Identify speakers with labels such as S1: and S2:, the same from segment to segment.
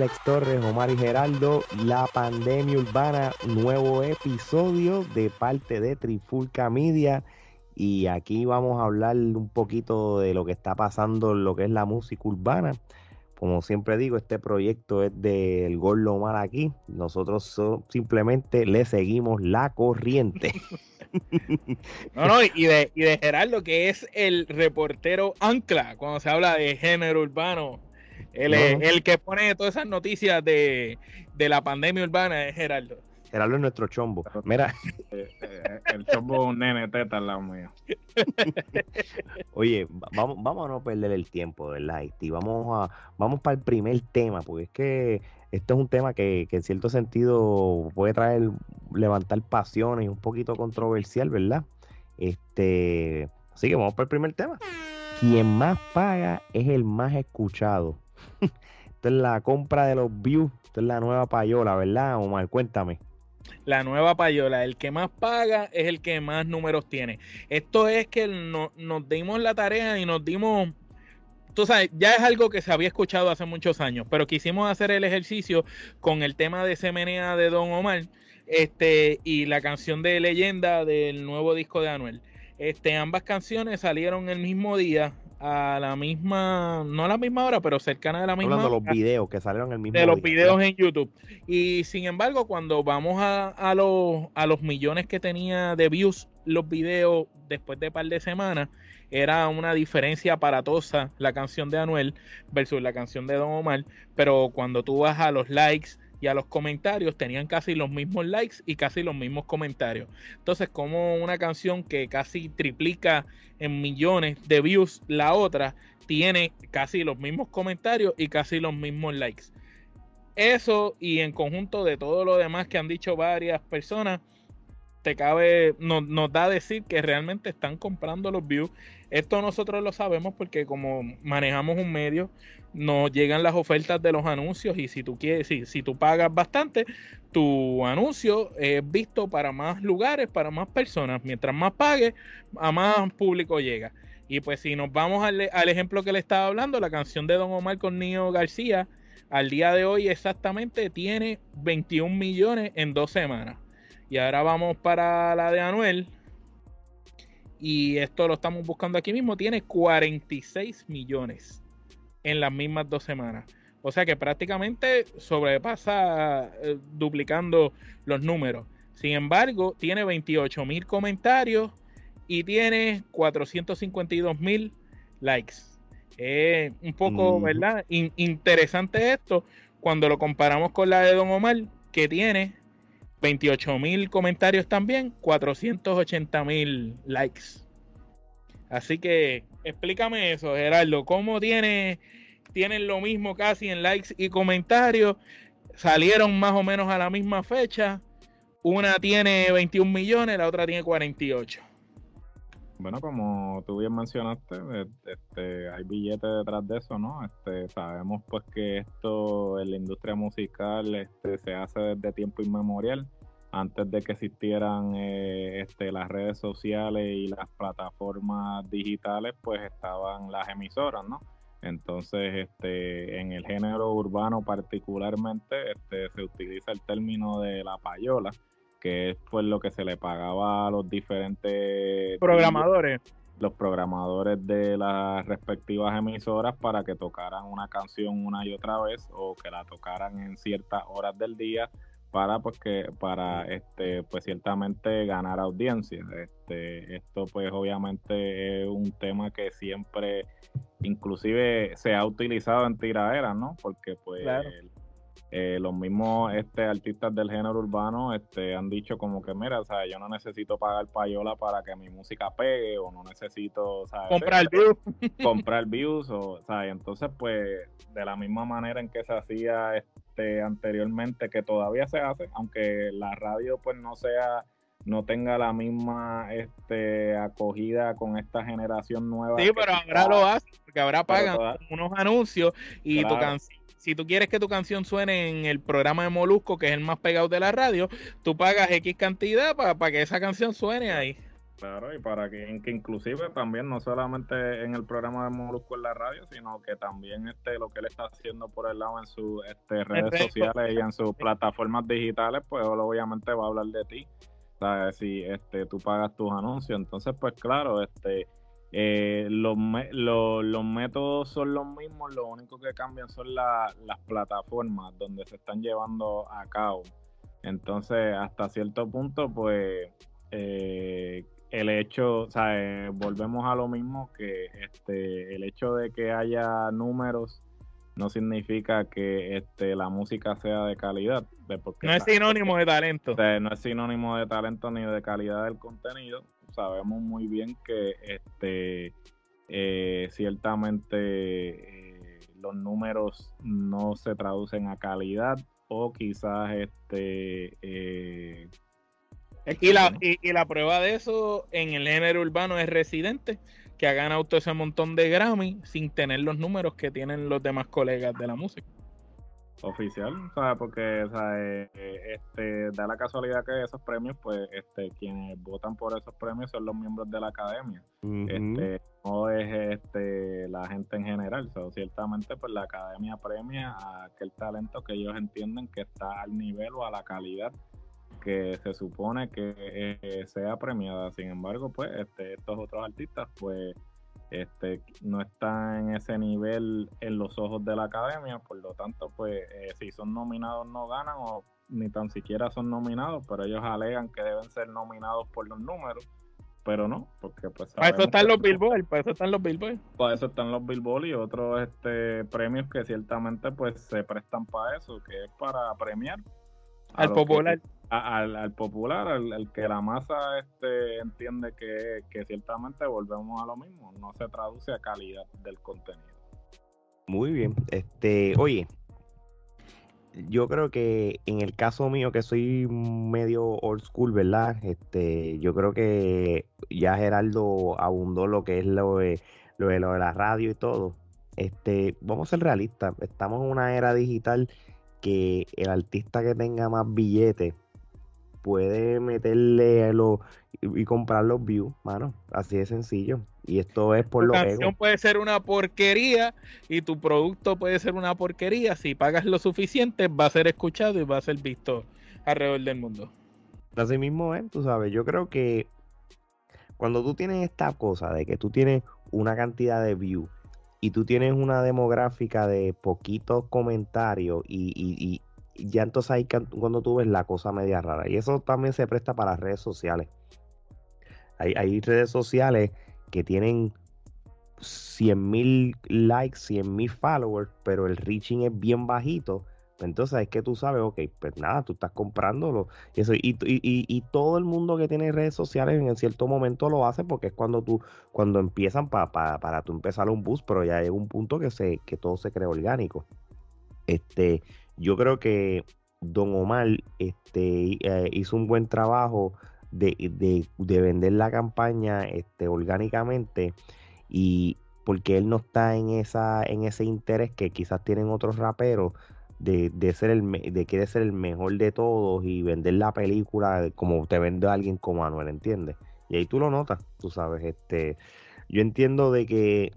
S1: Alex Torres, Omar y Geraldo, La Pandemia Urbana, nuevo episodio de parte de Trifulca Media. Y aquí vamos a hablar un poquito de lo que está pasando en lo que es la música urbana. Como siempre digo, este proyecto es del Gordo Omar aquí. Nosotros simplemente le seguimos la corriente.
S2: No, no, y de, y de que es el reportero ancla cuando se habla de género urbano. El, el que pone todas esas noticias de, de la pandemia urbana es Gerardo.
S1: Gerardo es nuestro chombo. Mira.
S3: Eh, eh, el chombo es un nene teta al lado mío.
S1: Oye, vamos, vamos a no perder el tiempo, ¿verdad? Y vamos a, vamos para el primer tema, porque es que esto es un tema que, que, en cierto sentido puede traer, levantar pasiones, un poquito controversial, ¿verdad? Este, así que vamos para el primer tema. Quien más paga es el más escuchado. Esto es la compra de los views. Esto es la nueva payola, ¿verdad, Omar? Cuéntame.
S2: La nueva payola, el que más paga es el que más números tiene. Esto es que nos dimos la tarea y nos dimos tú sabes, ya es algo que se había escuchado hace muchos años, pero quisimos hacer el ejercicio con el tema de Semenea de Don Omar este, y la canción de leyenda del nuevo disco de Anuel. Este, ambas canciones salieron el mismo día, a la misma, no a la misma hora, pero cercana de la misma
S1: Hablando de los videos que salieron el mismo
S2: De los videos en YouTube. Y sin embargo, cuando vamos a, a, los, a los millones que tenía de views los videos después de un par de semanas, era una diferencia aparatosa la canción de Anuel versus la canción de Don Omar. Pero cuando tú vas a los likes, y a los comentarios tenían casi los mismos likes y casi los mismos comentarios. Entonces, como una canción que casi triplica en millones de views, la otra tiene casi los mismos comentarios y casi los mismos likes. Eso y en conjunto de todo lo demás que han dicho varias personas, te cabe, nos, nos da a decir que realmente están comprando los views. Esto nosotros lo sabemos porque como manejamos un medio, nos llegan las ofertas de los anuncios y si tú quieres, si, si tú pagas bastante, tu anuncio es visto para más lugares, para más personas. Mientras más pagues, a más público llega. Y pues si nos vamos al, al ejemplo que le estaba hablando, la canción de Don Omar con Nio García, al día de hoy exactamente tiene 21 millones en dos semanas. Y ahora vamos para la de Anuel. Y esto lo estamos buscando aquí mismo. Tiene 46 millones en las mismas dos semanas. O sea que prácticamente sobrepasa eh, duplicando los números. Sin embargo, tiene 28 mil comentarios y tiene 452 mil likes. Es un poco, ¿verdad? interesante esto cuando lo comparamos con la de Don Omar, que tiene 28 mil comentarios también, 480 mil likes. Así que explícame eso, Gerardo. ¿Cómo tiene, tienen lo mismo casi en likes y comentarios? Salieron más o menos a la misma fecha. Una tiene 21 millones, la otra tiene 48.
S3: Bueno, como tú bien mencionaste, eh, este, hay billetes detrás de eso, ¿no? Este, sabemos pues que esto en la industria musical este, se hace desde tiempo inmemorial, antes de que existieran eh, este, las redes sociales y las plataformas digitales, pues estaban las emisoras, ¿no? Entonces, este, en el género urbano particularmente, este, se utiliza el término de la payola, que es pues lo que se le pagaba a los diferentes
S2: programadores.
S3: Los programadores de las respectivas emisoras para que tocaran una canción una y otra vez o que la tocaran en ciertas horas del día para pues que para este pues ciertamente ganar audiencia. Este esto pues obviamente es un tema que siempre inclusive se ha utilizado en tiraderas no porque pues eh, los mismos este, artistas del género urbano este, han dicho como que, mira, o sea, yo no necesito pagar payola para que mi música pegue o no necesito,
S2: Comprar views.
S3: Comprar views, o, sea, entonces pues de la misma manera en que se hacía este, anteriormente, que todavía se hace, aunque la radio pues no sea no tenga la misma este, acogida con esta generación nueva.
S2: Sí, pero ahora lo hace, porque ahora pagan unos anuncios y tu canción si tú quieres que tu canción suene en el programa de Molusco, que es el más pegado de la radio, tú pagas X cantidad para que esa canción suene ahí.
S3: Claro, y para que, que inclusive también no solamente en el programa de Molusco en la radio, sino que también este lo que él está haciendo por el lado en sus este, redes sociales y en sus plataformas digitales, pues obviamente va a hablar de ti. Si este, tú pagas tus anuncios, entonces pues claro, este eh, los, los métodos son los mismos, lo único que cambian son las plataformas donde se están llevando a cabo. Entonces, hasta cierto punto, pues eh, el hecho, o sea, eh, volvemos a lo mismo que este, el hecho de que haya números no significa que este, la música sea de calidad.
S2: Porque no es sinónimo de talento.
S3: no es sinónimo de talento ni de calidad del contenido. Sabemos muy bien que este, eh, ciertamente eh, los números no se traducen a calidad o quizás este eh,
S2: y la, y, la prueba de eso en el género urbano es residente, que ha ganado todo ese montón de Grammy sin tener los números que tienen los demás colegas de la música.
S3: Oficial, ¿sabes? Porque ¿sabes? Eh, este, da la casualidad que esos premios, pues este, quienes votan por esos premios son los miembros de la academia. este, no es este, la gente en general. So, ciertamente, pues la academia premia a aquel talento que ellos entienden que está al nivel o a la calidad que se supone que eh, sea premiada. Sin embargo, pues este, estos otros artistas, pues este, no están en ese nivel en los ojos de la academia, por lo tanto, pues eh, si son nominados no ganan o ni tan siquiera son nominados, pero ellos alegan que deben ser nominados por los números, pero no, porque pues...
S2: Para eso están los Billboard, para eso están los Billboard.
S3: Para eso están los Billboard y otros este, premios que ciertamente pues se prestan para eso, que es para premiar
S2: al popular
S3: al, popular, al, que la masa este, entiende que, que ciertamente volvemos a lo mismo, no se traduce a calidad del contenido.
S1: Muy bien, este, oye, yo creo que en el caso mío que soy medio old school, ¿verdad? Este, yo creo que ya Geraldo abundó lo que es lo de, lo de la radio y todo. Este, vamos a ser realistas, estamos en una era digital que el artista que tenga más billetes puede meterle lo, y, comprar los views, mano. Así de sencillo. Y esto es por
S2: tu
S1: lo
S2: que. canción puede ser una porquería y tu producto puede ser una porquería. Si pagas lo suficiente, va a ser escuchado y va a ser visto alrededor del mundo.
S1: Así mismo es, tú sabes. Yo creo que cuando tú tienes esta cosa de que tú tienes una cantidad de views y tú tienes una demográfica de poquitos comentarios y, ya entonces ahí cuando tú ves la cosa media rara. Y eso también se presta para redes sociales. Hay, redes sociales que tienen 100 mil likes, 100 mil followers, pero el reaching es bien bajito. Entonces es que tú sabes, ok, pues nada, tú estás comprándolo. Y, eso, y, y, todo el mundo que tiene redes sociales en cierto momento lo hace porque es cuando tú, cuando empiezan para tú empezar un bus, pero ya llega un punto que se, que todo se crea orgánico. Este, yo creo que Don Omar este, eh, hizo un buen trabajo de, vender la campaña este, orgánicamente y porque él no está en esa en ese interés que quizás tienen otros raperos de, ser el de quiere ser el mejor de todos y vender la película como te vende alguien como Manuel, ¿entiendes? Y ahí tú lo notas, tú sabes, este yo entiendo de que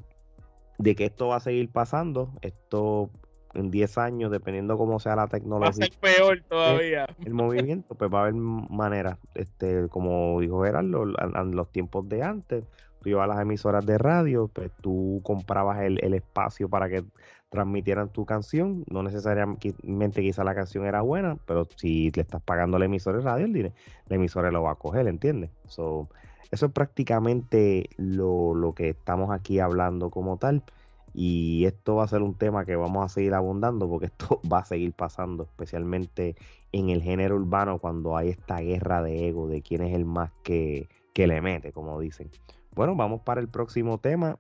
S1: de que esto va a seguir pasando, esto en 10 años, dependiendo cómo sea la tecnología. Va a
S2: ser peor todavía.
S1: El, movimiento, pues va a haber maneras, este, como dijo Gerardo, en los tiempos de antes, tú ibas a las emisoras de radio, pues tú comprabas el, espacio para que transmitieran tu canción, no necesariamente quizá la canción era buena, pero si le estás pagando al emisor de radio, el la emisora lo va a coger, ¿entiendes? eso es prácticamente lo, lo que estamos aquí hablando como tal. Y esto va a ser un tema que vamos a seguir abundando porque esto va a seguir pasando, especialmente en el género urbano cuando hay esta guerra de ego de quién es el más que, que le mete, como dicen. Bueno, vamos para el próximo tema.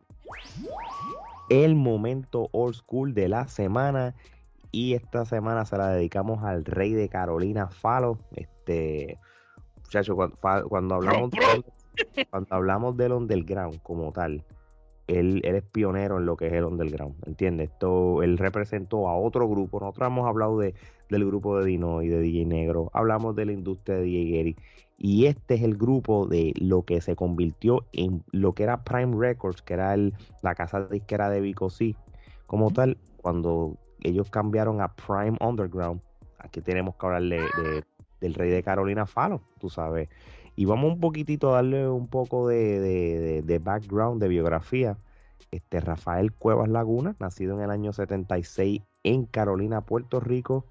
S1: El momento old school de la semana. Y esta semana se la dedicamos al rey de Carolina, Falo. Este, muchachos, cuando, cuando, hablamos de, cuando hablamos del underground como tal, él, él, es pionero en lo que es el underground, ¿entiendes? Esto, él representó a otro grupo. Nosotros hemos hablado de, del grupo de Dino y de DJ Negro, hablamos de la industria de DJ Gary, y este es el grupo de lo que se convirtió en lo que era Prime Records, que era el, la casa disquera de Vico C, como tal, cuando ellos cambiaron a Prime Underground. Aquí tenemos que hablarle de, del rey de Carolina Fallon, tú sabes. Y vamos un poquitito a darle un poco de, de, background, de biografía. Este Rafael Cuevas Laguna, nacido en el año 76 en Carolina, Puerto Rico.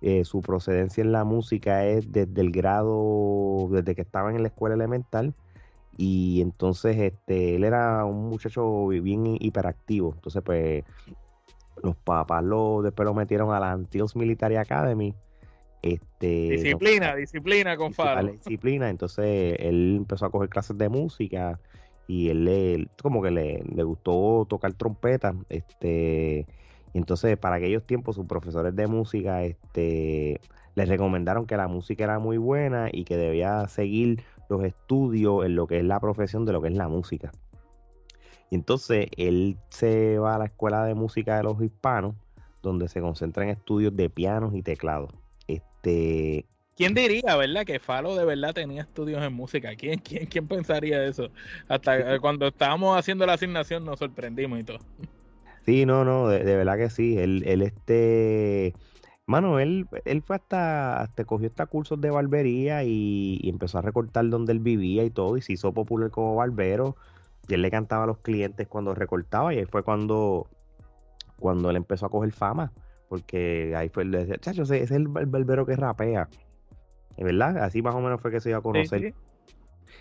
S1: Eh, su procedencia en la música es desde el grado, desde que estaba en la escuela elemental. Y entonces este, él era un muchacho bien hiperactivo. Entonces, pues, los papás lo, después lo metieron a la Antilles Military Academy este,
S2: disciplina, disciplina con Faro.
S1: Disciplina, entonces él empezó a coger clases de música y él como que le, gustó tocar trompeta, este, y entonces para aquellos tiempos sus profesores de música, este, les recomendaron que la música era muy buena y que debía seguir los estudios en lo que es la profesión de lo que es la música. Y entonces él se va a la escuela de música de los hispanos, donde se concentra en estudios de pianos y teclados. Este,
S2: ¿Quién diría, verdad, que Falo de verdad tenía estudios en música? ¿Quién, quién, quién pensaría eso? Hasta cuando estábamos haciendo la asignación nos sorprendimos y todo.
S1: Sí, no, no, de, verdad que sí. Él, él este, mano, él, él fue hasta, hasta cogió hasta cursos de barbería y, empezó a recortar donde él vivía y todo, y se hizo popular como barbero. Y él le cantaba a los clientes cuando recortaba, y ahí fue cuando, cuando él empezó a coger fama porque ahí fue el decía, chacho, ese es el barbero que rapea. ¿Verdad? Así más o menos fue que se iba a conocer.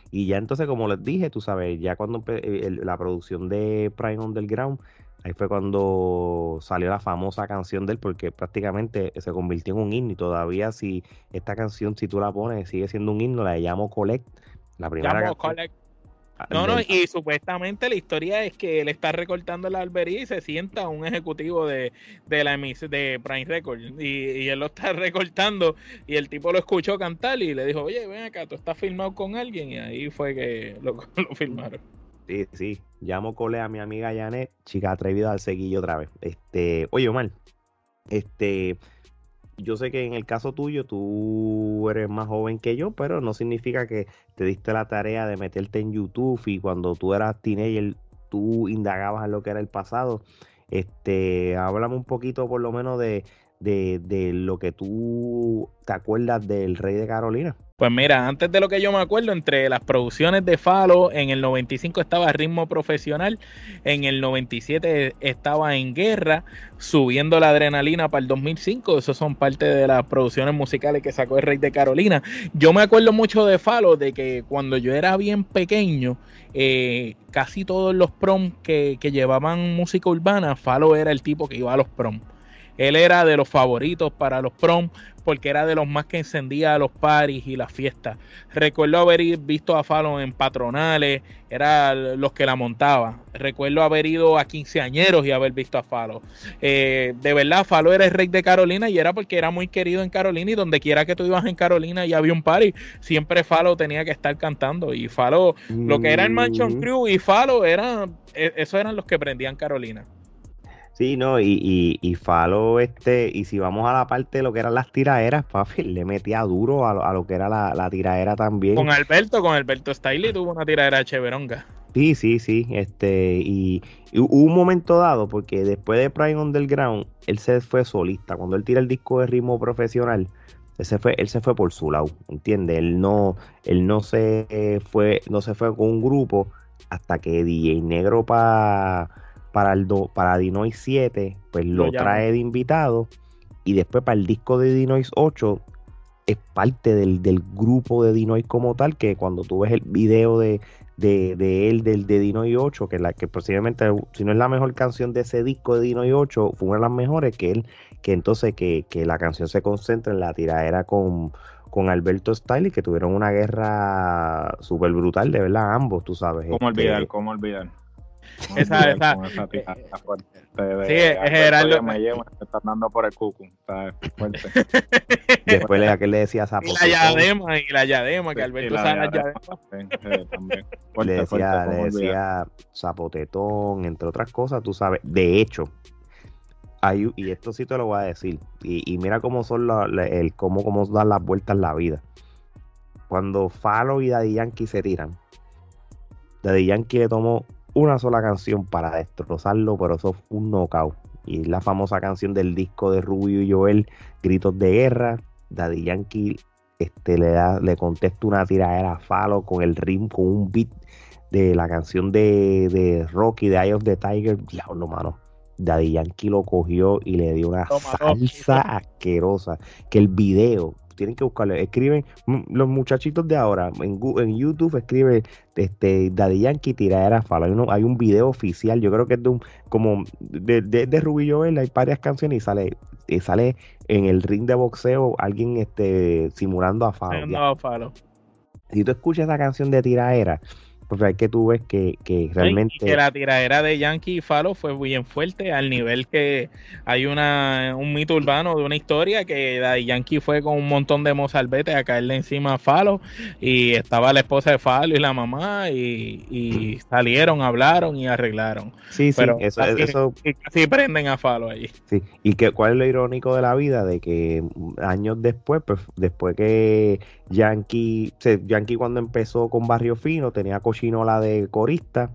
S1: Y ya entonces, como les dije, tú sabes, ya cuando eh, la producción de Prime Underground, ahí fue cuando salió la famosa canción de él, porque prácticamente se convirtió en un himno. Y todavía, si esta canción, si tú la pones, sigue siendo un himno, la llamo Collect. La primera
S2: llamo Collect. Ah, no, no, y supuestamente la historia es que él está recortando la albería y se sienta un ejecutivo de, de la de Prime Record y, él lo está recortando y el tipo lo escuchó cantar y le dijo, oye, ven acá, tú estás filmado con alguien y ahí fue que lo, lo filmaron.
S1: Sí, sí, llamo cole a mi amiga Janet, chica atrevida al seguillo otra vez. Este, oye, Omar, este, yo sé que en el caso tuyo tú eres más joven que yo, pero no significa que te diste la tarea de meterte en YouTube y cuando tú eras teenager tú indagabas en lo que era el pasado. Este, háblame un poquito por lo menos de, de, de lo que tú te acuerdas del Rey de Carolina.
S2: Pues mira, antes de lo que yo me acuerdo, entre las producciones de Falo, en el 95 estaba Ritmo Profesional, en el 97 estaba En Guerra, subiendo la adrenalina para el 2005. Esos son parte de las producciones musicales que sacó el Rey de Carolina. Yo me acuerdo mucho de Falo, de que cuando yo era bien pequeño, eh, casi todos los prom que, que llevaban música urbana, Falo era el tipo que iba a los prom. Él era de los favoritos para los prom porque era de los más que encendía los paris y las fiestas. Recuerdo haber visto a Fallon en patronales, era los que la montaban. Recuerdo haber ido a quinceañeros y haber visto a Fallon. Eh, de verdad, Fallon era el rey de Carolina y era porque era muy querido en Carolina y donde quiera que tú ibas en Carolina y había un party, siempre Fallon tenía que estar cantando. Y Fallon, lo que era el Mansion mm. Crew y Fallon, era, e, esos eran los que prendían Carolina.
S1: Sí, no, y, y, y Falo, este, y si vamos a la parte de lo que eran las tiraderas, papi, le metía duro a, lo que era la, la tiradera también.
S2: Con Alberto, con Alberto Stiley tuvo una tiradera cheveronga.
S1: Sí, sí, sí, este, y, hubo un momento dado, porque después de Prime Underground, él se fue solista, cuando él tira el disco de ritmo profesional, él se fue, él se fue por su lado, ¿entiendes? Él no, él no se fue, no se fue con un grupo hasta que DJ Negro para para, el para Dinois 7, pues lo, trae de invitado. Y después para el disco de Dinois 8, es parte del, grupo de Dinois como tal, que cuando tú ves el video de, de, él, del de Dinois 8, que, la, que posiblemente, si no es la mejor canción de ese disco de Dinois 8, fue una de las mejores, que él, que entonces que, la canción se concentra en la tiradera con, con Alberto Stiley, que tuvieron una guerra súper brutal, de verdad, ambos, tú sabes.
S3: ¿Cómo olvidar? Este, ¿Cómo olvidar?
S2: Esa, esa. sí, es Gerardo.
S3: Me lleva, me están dando por el cucu. Está fuerte.
S1: Después le, que le decía
S2: Zapotón. Y la diadema, y la diadema, que Alberto sabe la.
S1: Eh, también. le decía, le decía zapotetón, entre otras cosas, tú sabes. De hecho, hay, y esto sí te lo voy a decir, y, y mira cómo son la, el cómo, cómo dan las vueltas la vida. Cuando Falo y Daddy Yankee se tiran, Daddy Yankee le tomó una sola canción para destrozarlo, pero eso fue un knockout. Y la famosa canción del disco de Rubio y Joel, Gritos de Guerra. Daddy Yankee este, le, da, le contesta una tiradera a Falo con el ritmo, con un beat de la canción de, de Rocky, de Eye of the Tiger. Diablo, mano. Daddy Yankee lo cogió y le dio una salsa asquerosa. Que el video, tienen que buscarlo. Escriben, los muchachitos de ahora, en, en YouTube escribe este, Daddy Yankee tiradera falo. Hay, uno, hay un video oficial, yo creo que es de un, como de, de, de Ruby Joel, hay varias canciones y sale, y sale en el ring de boxeo alguien este, simulando a Falo. Si tú escuchas esa canción de porque hay que tú ves que, que realmente.
S2: que la tiradera de Yankee y Falo fue bien fuerte, al nivel que hay una un mito urbano de una historia que Yankee fue con un montón de mozalbetes a caerle encima a Falo y estaba la esposa de Falo y la mamá y, salieron, hablaron y arreglaron.
S1: Sí, sí, Pero eso, eso...
S2: Y prenden a Falo allí.
S1: Sí, y que cuál es lo irónico de la vida, de que años después, pues después que Yankee, Yankee cuando empezó con Barrio Fino tenía cochinola de corista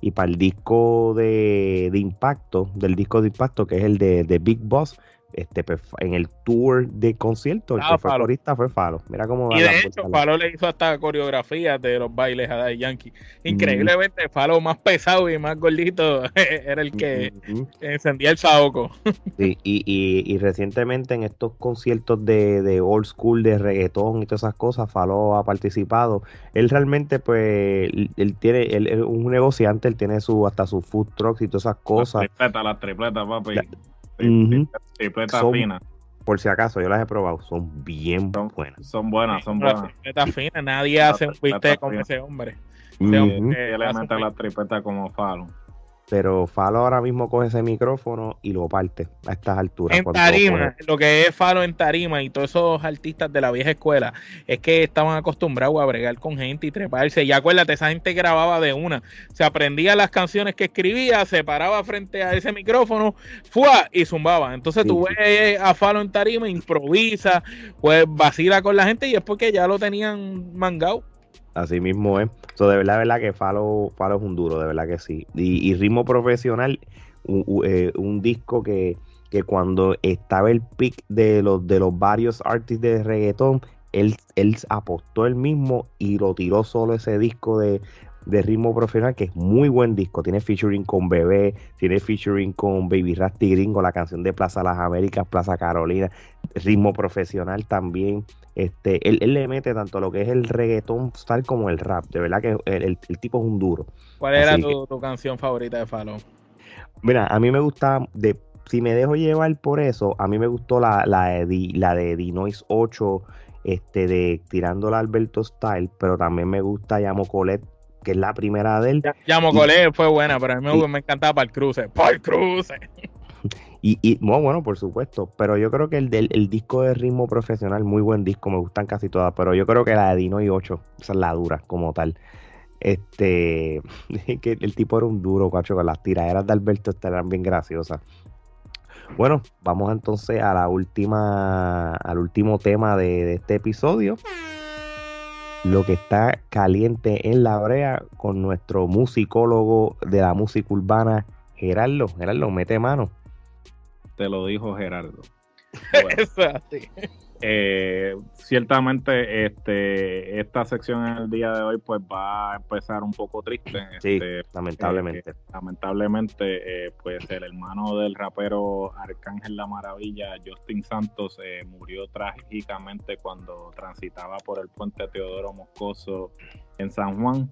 S1: y para el disco de, de, impacto, del disco de impacto que es el de, de Big Boss, este, pues, en el tour de concierto, el ah, que fue corista fue Falo. Mira cómo
S2: Y de hecho, Falo le hizo hasta coreografías de los bailes a Daddy Yankee. Increíblemente, Falo más pesado y más gordito era el que encendía el saoco.
S1: sí, y, y, y, recientemente en estos conciertos de, de, old school, de reggaetón y todas esas cosas, Falo ha participado. Él realmente, pues, él, tiene, él es un negociante, él tiene su hasta su food trucks y todas esas cosas.
S3: Las tripletas, las tripletas, papi.
S1: Tripleta fina. Por si acaso, yo las he probado, son bien buenas.
S3: Son buenas, son buenas.
S2: Tripleta fina, nadie hace un bistec con ese hombre.
S3: Uh -huh. le mete la tripleta como falo
S1: pero Falo ahora mismo coge ese micrófono y lo parte a estas alturas.
S2: En tarima, lo, que es Falo en tarima y todos esos artistas de la vieja escuela es que estaban acostumbrados a bregar con gente y treparse. Y acuérdate, esa gente grababa de una, se aprendía las canciones que escribía, se paraba frente a ese micrófono, fue y zumbaba. Entonces tú ves a Falo en tarima, improvisa, pues vacila con la gente y es porque ya lo tenían mangado.
S1: Así mismo es. So, de verdad, verdad que Falo, Falo es un duro, de verdad que sí. Y, ritmo profesional, eh, un, disco que, que, cuando estaba el pick de los, de los varios artistas de reggaetón, él, él apostó él mismo y lo tiró solo ese disco de, de ritmo profesional, que es muy buen disco. Tiene featuring con Bebé, tiene featuring con Baby Rasty Gringo, la canción de Plaza Las Américas, Plaza Carolina, ritmo profesional también. Este, él, le mete tanto lo que es el reggaetón tal como el rap. De verdad que el, tipo es un duro.
S2: ¿Cuál era tu, canción favorita de Falo?
S1: Mira, a mí me gusta, de, si me dejo llevar por eso, a mí me gustó la, la, de, la de Dinois 8, este, de tirándola Alberto Style, pero también me gusta Llamo Colette que es la primera de él.
S2: Llamo Colette fue buena, pero a mí me, me encantaba para el cruce. ¡Para el cruce!
S1: Y, y bueno, por supuesto, pero yo creo que el, del, el disco de ritmo profesional, muy buen disco, me gustan casi todas, pero yo creo que la de Dino y 8, esa es la dura como tal. Este, que el tipo era un duro, cacho, con las tiraderas de Alberto eran bien graciosas. Bueno, vamos entonces a la última, al último tema de, de este episodio lo que está caliente en la brea con nuestro musicólogo de la música urbana, Gerardo. Gerardo, mete mano.
S3: Te lo dijo Gerardo. Eh, ciertamente este, esta sección en el día de hoy pues va a empezar un poco triste.
S1: Sí,
S3: este,
S1: lamentablemente.
S3: Eh, lamentablemente eh, pues el hermano del rapero Arcángel La Maravilla, Justin Santos, murió trágicamente cuando transitaba por el puente Teodoro Moscoso en San Juan.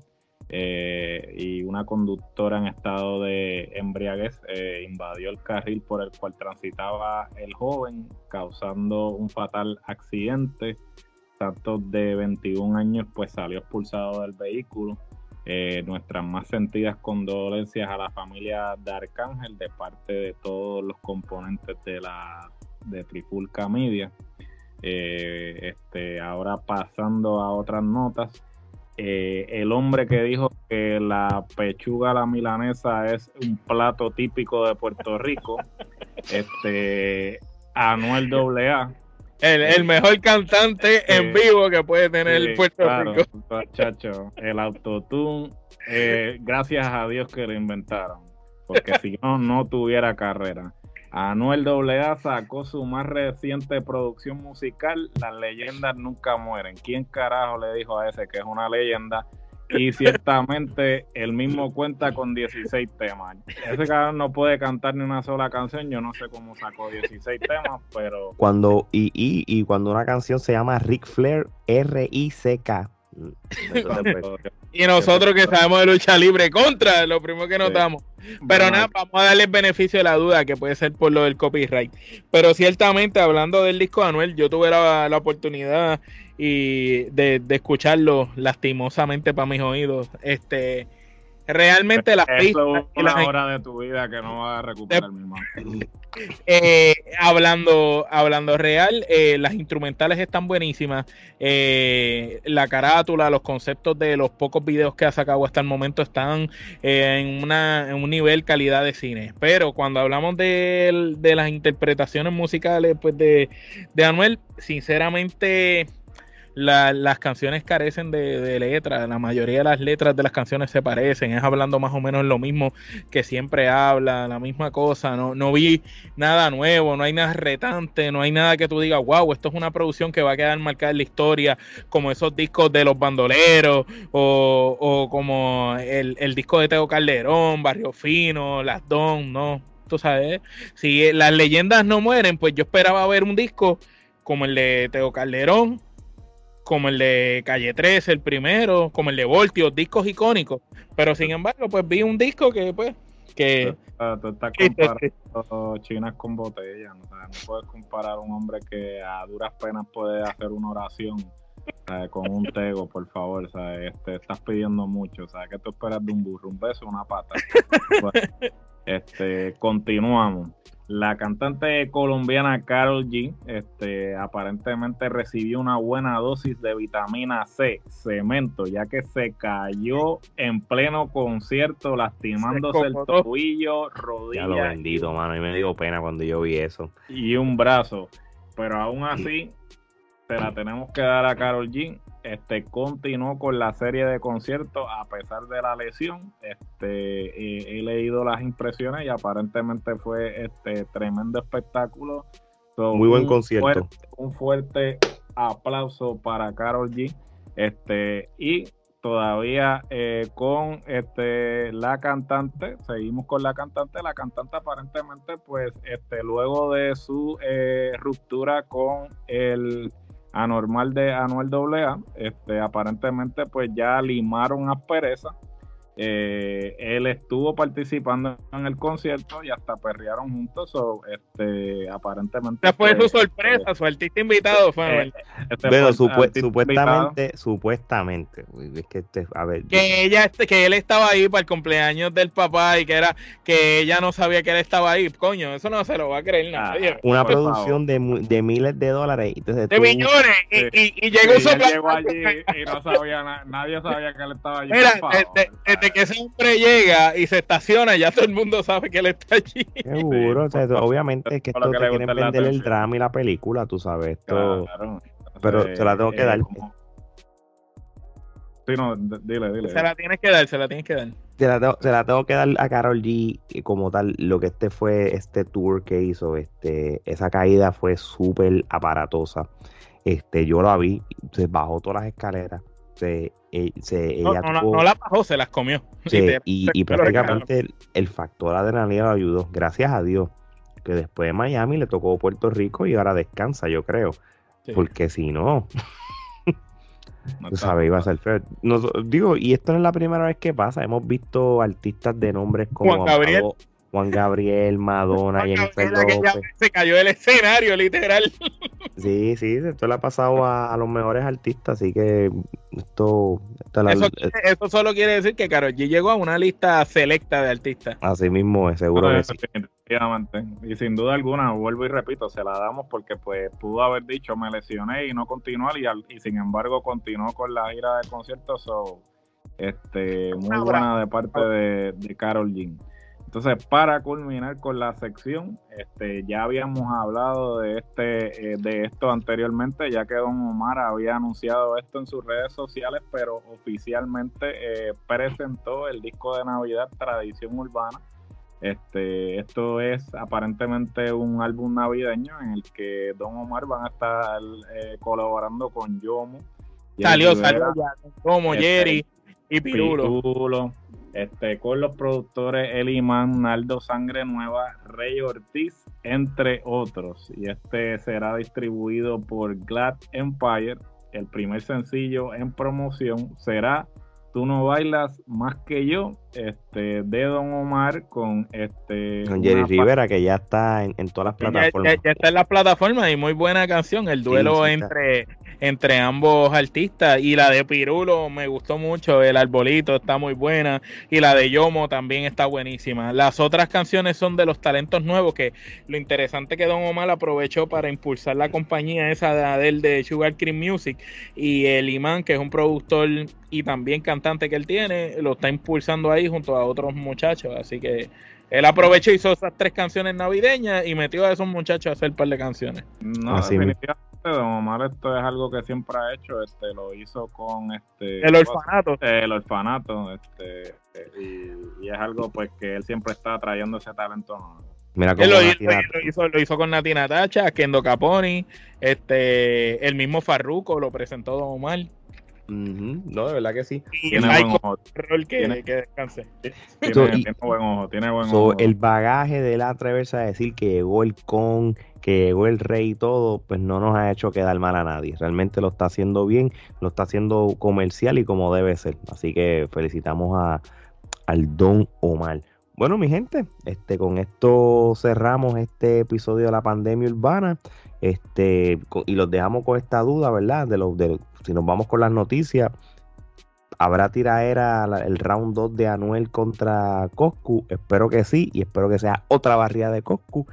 S3: Eh, y una conductora en estado de embriaguez eh, invadió el carril por el cual transitaba el joven, causando un fatal accidente. Tanto de 21 años pues salió expulsado del vehículo. eh, nuestras más sentidas condolencias a la familia de Arcángel de parte de todos los componentes de la de Trifulca Media. Eh, este, ahora pasando a otras notas, eh, el hombre que dijo que la pechuga a la milanesa es un plato típico de Puerto Rico, este Anuel AA.
S2: El, el mejor cantante en vivo que puede tener Puerto Rico.
S3: Chacho, el autotune, eh, gracias a Dios que lo inventaron, porque si no, no tuviera carrera. Anuel AA sacó su más reciente producción musical, Las leyendas nunca mueren. ¿Quién carajo le dijo a ese que es una leyenda? Y ciertamente él mismo cuenta con 16 temas. Ese cabrón no puede cantar ni una sola canción. Yo no sé cómo sacó 16 temas, pero.
S1: Cuando, y, y, y cuando una canción se llama Rick Flair, R-I-C-K.
S2: Y nosotros que sabemos de lucha libre contra, lo primero que notamos. Pero nada, vamos a darle el beneficio de la duda, que puede ser por lo del copyright. Pero ciertamente, hablando del disco de Anuel, yo tuve la, oportunidad y de, de, escucharlo lastimosamente para mis oídos. Este realmente las
S3: pistas una hora de tu vida que no vas a recuperar mi
S2: eh, hablando hablando real eh, las instrumentales están buenísimas. Eh, la carátula los conceptos de los pocos videos que ha sacado hasta el momento están en, una, en un nivel calidad de cine. Pero cuando hablamos de, de las interpretaciones musicales pues de, de Anuel sinceramente las canciones carecen de, de letras, la mayoría de las letras de las canciones se parecen, es hablando más o menos lo mismo que siempre habla, la misma cosa, no, no vi nada nuevo, no hay nada retante, no hay nada que tú digas, wow, esto es una producción que va a quedar marcada en la historia, como esos discos de los bandoleros, o, o como el, el disco de Teo Calderón, Barrio Fino, Las Don, no, tú sabes, si las leyendas no mueren, pues yo esperaba ver un disco como el de Teo Calderón, como el de Calle 13, el primero, como el de Voltio, discos icónicos. Pero sin embargo, pues vi un disco que, pues, que.
S3: Tú estás comparando chinas con botellas, ¿no? no puedes comparar a un hombre que a duras penas puede hacer una oración con un tego, por favor, o este, estás pidiendo mucho, ¿sabes? ¿Qué tú esperas de un burro? Un beso, una pata. Este, continuamos. La cantante colombiana Carol G este, aparentemente recibió una buena dosis de vitamina C, cemento, ya que se cayó en pleno concierto lastimándose el tobillo, rodilla.
S1: Ya lo bendito, mano, y me dio pena cuando yo vi eso.
S3: Y un brazo. Pero aún así, se la tenemos que dar a Carol G. Este continuó con la serie de conciertos a pesar de la lesión. Este he, leído las impresiones y aparentemente fue este tremendo espectáculo.
S1: Muy buen concierto.
S3: un fuerte aplauso para Carol G. Este y todavía eh, con este la cantante seguimos con la cantante la cantante aparentemente pues este luego de su eh, ruptura con el anormal de Anuel AA, este, aparentemente pues ya limaron aspereza. Eh, él estuvo participando en el concierto y hasta perrearon juntos, o este, aparentemente.
S2: Fue su pues, sorpresa, su artista invitado fue.
S1: Eh, este supuestamente, supuestamente, es que este, a ver,
S2: que ella, este, que él estaba ahí para el cumpleaños del papá y que era que ella no sabía que él estaba ahí, coño, eso no se lo va a creer nadie.
S1: Ah, una producción de, de, miles de dólares, entonces,
S2: de millones y, y, llegó,
S3: allí y no sabía, nadie sabía que él estaba allí.
S2: Mira, desde, que ese hombre llega y se estaciona, ya todo el mundo sabe que él está allí.
S1: Seguro, obviamente es que esto te quieren vender el drama y la película, tú sabes. Esto, pero se la tengo que dar.
S3: Sí, no, dile, dile.
S2: Se la tienes que dar, se la tienes que dar.
S1: Se la, tengo, se la tengo que dar a Carol G como tal, lo que este fue este tour que hizo, este, esa caída fue súper aparatosa. Este, yo la vi, se bajó todas las escaleras, se, eh,
S2: no, no, la bajó, se las comió.
S1: y, prácticamente el, factor adrenalina lo ayudó, gracias a Dios, que después de Miami le tocó Puerto Rico y ahora descansa, yo creo. Porque si no, no sabes, iba a ser feo. digo, y esto no es la primera vez que pasa. Hemos visto artistas de nombres como Juan Gabriel, Madonna, Jennifer López.
S2: Se cayó del escenario, literal.
S1: Sí, sí, esto le ha pasado a, los mejores artistas, así que esto...
S2: eso, solo quiere decir que Karol G llegó a una lista selecta de artistas.
S1: Así mismo es, seguro que sí.
S3: Y sin duda alguna, vuelvo y repito, se la damos porque pues pudo haber dicho me lesioné y no continuar y, y sin embargo continuó con la gira de conciertos. este, muy buena de parte de, de Carol G. Entonces, para culminar con la sección, este, ya habíamos hablado de este, eh, de esto anteriormente, ya que Don Omar había anunciado esto en sus redes sociales, pero oficialmente eh, presentó el disco de Navidad Tradición Urbana. Este, esto es aparentemente un álbum navideño en el que Don Omar van a estar eh, colaborando con Yomo.
S2: Salió, salió ya, como este, Jerry y Pirulo
S3: este, con los productores Eliman, Naldo Sangre Nueva, Rey Ortiz, entre otros. Y este será distribuido por Glad Empire. El primer sencillo en promoción será Tú no bailas más que yo, este, de Don Omar con este
S1: con Jerry Rivera que ya está en, todas las plataformas.
S2: Ya, está en las plataformas y muy buena canción, el duelo entre entre ambos artistas. Y la de Pirulo me gustó mucho, el arbolito está muy buena. Y la de Yomo también está buenísima. Las otras canciones son de los talentos nuevos, que lo interesante que Don Omar aprovechó para impulsar la compañía esa de Adele de Sugar Cream Music. Y el Imán, que es un productor y también cantante que él tiene, lo está impulsando ahí junto a otros muchachos. Así que él aprovechó y hizo esas tres canciones navideñas y metió a esos muchachos a hacer un par de canciones.
S3: No, definitivamente Don Omar esto es algo que siempre ha hecho, este lo hizo con este
S2: el orfanato.
S3: El orfanato, este y, es algo pues que él siempre está trayendo ese talento.
S2: Mira cómo lo, hizo, lo, hizo, con Nati Natacha, Kendo Caponi, este el mismo Farruko lo presentó Don Omar.
S1: No, de verdad que sí.
S3: tiene buen ojo. que, que descanse. Tiene, buen ojo, tiene buen ojo.
S1: El bagaje de la atreverse a decir que llegó el con, que llegó el rey y todo, pues no nos ha hecho quedar mal a nadie. Realmente lo está haciendo bien, lo está haciendo comercial y como debe ser. Así que felicitamos a, al Don Omar. Bueno, mi gente, este, con esto cerramos este episodio de la pandemia urbana. Este, y los dejamos con esta duda, ¿verdad? De los, de, si nos vamos con las noticias, ¿habrá tiraera el round 2 de Anuel contra Coscu? Espero que sí, y espero que sea otra barriada de Coscu.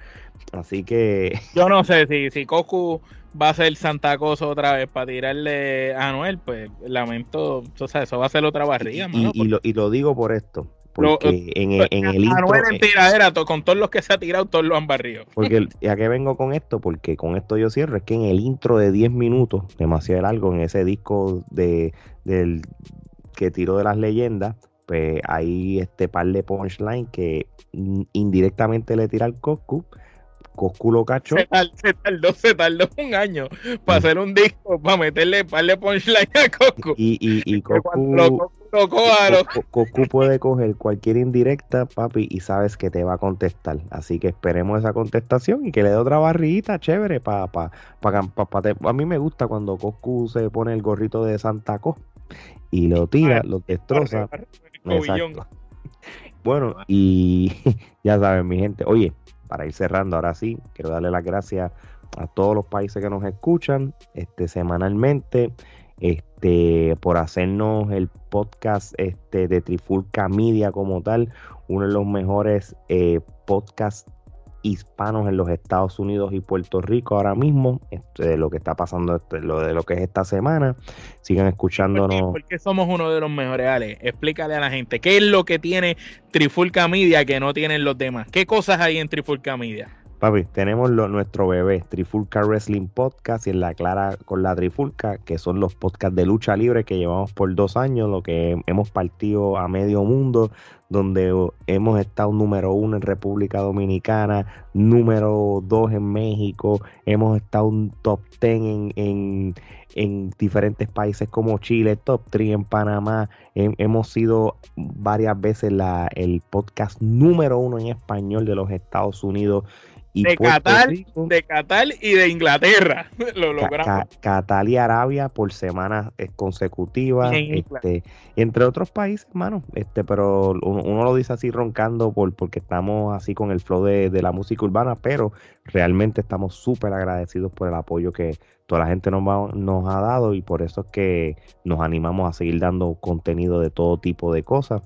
S1: Así que.
S2: Yo no sé si, si Coscu va a ser Santa Cosa otra vez para tirarle a Anuel, pues lamento, o sea, eso va a ser otra barriga.
S1: Y, lo, y lo digo por esto, porque en, el, en el intro.
S2: en tiradera, con todos los que se ha tirado, todos lo han barrido.
S1: Porque, ¿a qué vengo con esto? Porque con esto yo cierro. Es que en el intro de 10 minutos, demasiado largo, en ese disco de, del que tiró de las leyendas, pues hay este par de punchline que indirectamente le tira al Coscu. Coscu lo cachó.
S2: Se, tardó, se tardó un año para mm. hacer un disco, para meterle par de punchline a Coscu.
S1: Y, y, y Coscu, puede coger cualquier indirecta, papi, y sabes que te va a contestar. Así que esperemos esa contestación y que le dé otra barriguita chévere para pa, pa, A mí me gusta cuando Cocu se pone el gorrito de Santa Co y lo tira, lo destroza. Bueno, y ya saben, mi gente. Oye, para ir cerrando, ahora sí, quiero darle las gracias a todos los países que nos escuchan este, semanalmente este, por hacernos el podcast este, de Trifulca Media como tal, uno de los mejores eh, podcasts hispanos en los Estados Unidos y Puerto Rico ahora mismo, este, de lo que está pasando, este, lo de lo que es esta semana. Sigan escuchándonos.
S2: ¿Por qué, somos uno de los mejores, Ale? Explícale a la gente, ¿qué es lo que tiene Trifulca Media que no tienen los demás? ¿Qué cosas hay en Trifulca Media?
S1: Papi, tenemos nuestro bebé, Trifulca Wrestling Podcast y en la clara con la Trifulca, que son los podcasts de lucha libre que llevamos por dos años, lo que hemos partido a medio mundo, donde hemos estado número uno en República Dominicana, número dos en México, hemos estado un top ten en, en, diferentes países como Chile, top 3 en Panamá, hemos sido varias veces el podcast número uno en español de los Estados Unidos y
S2: de Qatar, de Qatar y de Inglaterra. Lo logramos.
S1: Qatar y Arabia por semanas eh, consecutivas, este, entre otros países, hermano. Este, pero uno, lo dice así roncando por, porque estamos así con el flow de, de la música urbana, pero realmente estamos súper agradecidos por el apoyo que toda la gente nos, nos ha dado y por eso es que nos animamos a seguir dando contenido de todo tipo de cosas.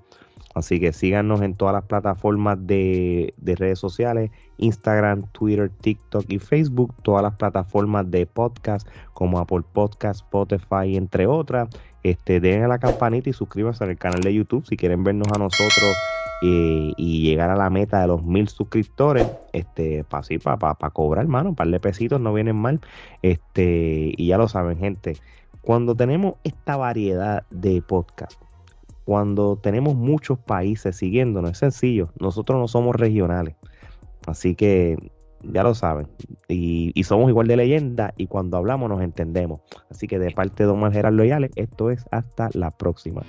S1: Así que síganos en todas las plataformas de, redes sociales, Instagram, Twitter, TikTok y Facebook, todas las plataformas de podcast como Apple Podcast, Spotify, entre otras. Este, den a la campanita y suscríbanse al canal de YouTube si quieren vernos a nosotros eh, y llegar a la meta de los mil suscriptores, este, para así, para cobrar, hermano, un de pesitos no vienen mal. Este, y ya lo saben, gente, cuando tenemos esta variedad de podcast, cuando tenemos muchos países siguiéndonos, es sencillo, nosotros no somos regionales. Así que ya lo saben. Y, somos igual de leyenda y cuando hablamos nos entendemos. Así que de parte de Omar Gerardo Loyales, esto es hasta la próxima.